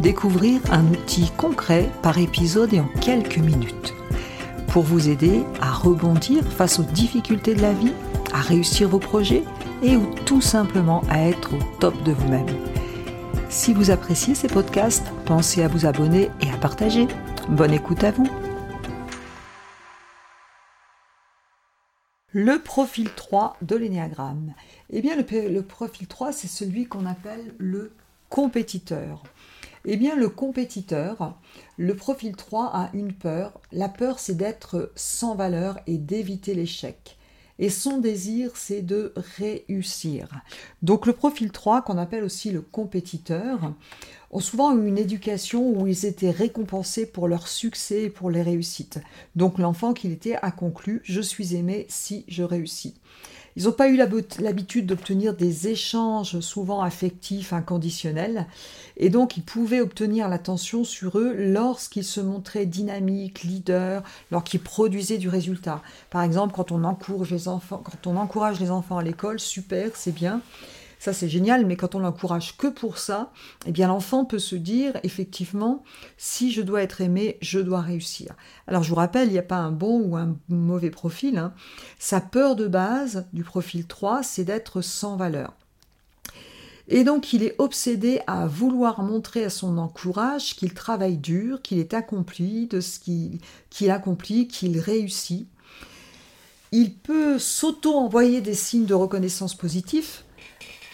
découvrir un outil concret par épisode et en quelques minutes. Pour vous aider à rebondir face aux difficultés de la vie, à réussir vos projets et ou tout simplement à être au top de vous-même. Si vous appréciez ces podcasts, pensez à vous abonner et à partager. Bonne écoute à vous. Le profil 3 de l'énéagramme. Eh bien, le, le profil 3, c'est celui qu'on appelle le compétiteur. Eh bien, le compétiteur, le profil 3 a une peur. La peur, c'est d'être sans valeur et d'éviter l'échec. Et son désir, c'est de réussir. Donc le profil 3, qu'on appelle aussi le compétiteur, ont souvent eu une éducation où ils étaient récompensés pour leur succès et pour les réussites. Donc l'enfant qu'il était a conclu, je suis aimé si je réussis. Ils n'ont pas eu l'habitude d'obtenir des échanges souvent affectifs, inconditionnels, et donc ils pouvaient obtenir l'attention sur eux lorsqu'ils se montraient dynamiques, leaders, lorsqu'ils produisaient du résultat. Par exemple, quand on encourage les enfants, quand on encourage les enfants à l'école, super, c'est bien. Ça, c'est génial, mais quand on l'encourage que pour ça, eh bien, l'enfant peut se dire, effectivement, si je dois être aimé, je dois réussir. Alors, je vous rappelle, il n'y a pas un bon ou un mauvais profil. Hein. Sa peur de base du profil 3, c'est d'être sans valeur. Et donc, il est obsédé à vouloir montrer à son encourage qu'il travaille dur, qu'il est accompli de ce qu'il accomplit, qu'il réussit. Il peut s'auto-envoyer des signes de reconnaissance positifs,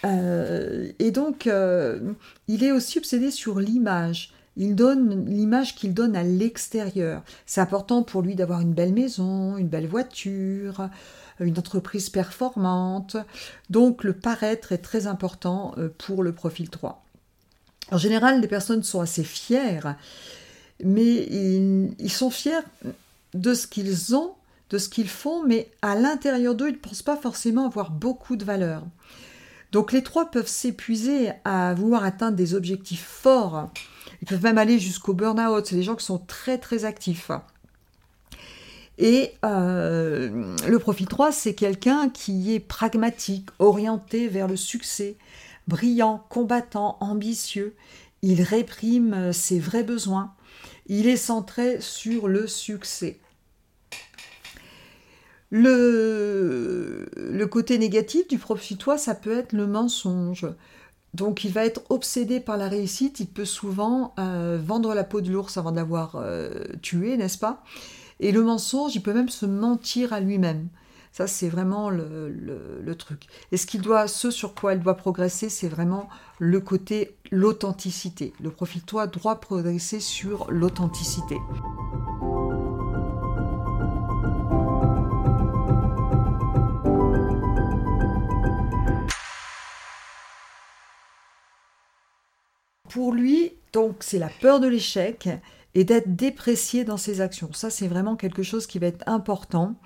euh, et donc, euh, il est aussi obsédé sur l'image. Il donne l'image qu'il donne à l'extérieur. C'est important pour lui d'avoir une belle maison, une belle voiture, une entreprise performante. Donc le paraître est très important euh, pour le profil 3. En général, les personnes sont assez fières, mais ils sont fiers de ce qu'ils ont, de ce qu'ils font, mais à l'intérieur d'eux, ils ne pensent pas forcément avoir beaucoup de valeur. Donc les trois peuvent s'épuiser à vouloir atteindre des objectifs forts. Ils peuvent même aller jusqu'au burn-out. C'est des gens qui sont très très actifs. Et euh, le profil 3, c'est quelqu'un qui est pragmatique, orienté vers le succès, brillant, combattant, ambitieux. Il réprime ses vrais besoins. Il est centré sur le succès. Le, côté négatif du toi, ça peut être le mensonge. Donc il va être obsédé par la réussite, il peut souvent euh, vendre la peau de l'ours avant d'avoir euh, tué, n'est-ce pas? Et le mensonge, il peut même se mentir à lui-même. Ça, c'est vraiment le, truc. Et ce qu'il doit, ce sur quoi il doit progresser, c'est vraiment le côté l'authenticité. Le profil toi doit progresser sur l'authenticité. Pour lui, donc, c'est la peur de l'échec et d'être déprécié dans ses actions. Ça, c'est vraiment quelque chose qui va être important.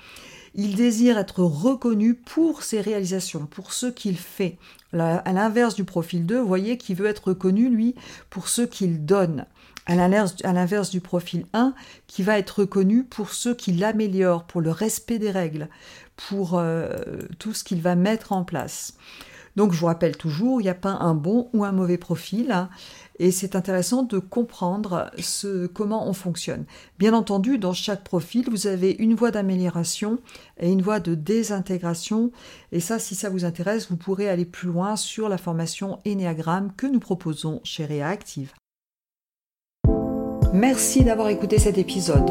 Il désire être reconnu pour ses réalisations, pour ce qu'il fait. À l'inverse du profil 2, vous voyez qu'il veut être reconnu, lui, pour ce qu'il donne. À l'inverse du profil 1, qui va être reconnu pour ce qu'il améliore, pour le respect des règles, pour euh, tout ce qu'il va mettre en place. Donc je vous rappelle toujours, il n'y a pas un bon ou un mauvais profil. Hein, et c'est intéressant de comprendre ce, comment on fonctionne. Bien entendu, dans chaque profil, vous avez une voie d'amélioration et une voie de désintégration. Et ça, si ça vous intéresse, vous pourrez aller plus loin sur la formation Enneagramme que nous proposons chez Reactive. Merci d'avoir écouté cet épisode.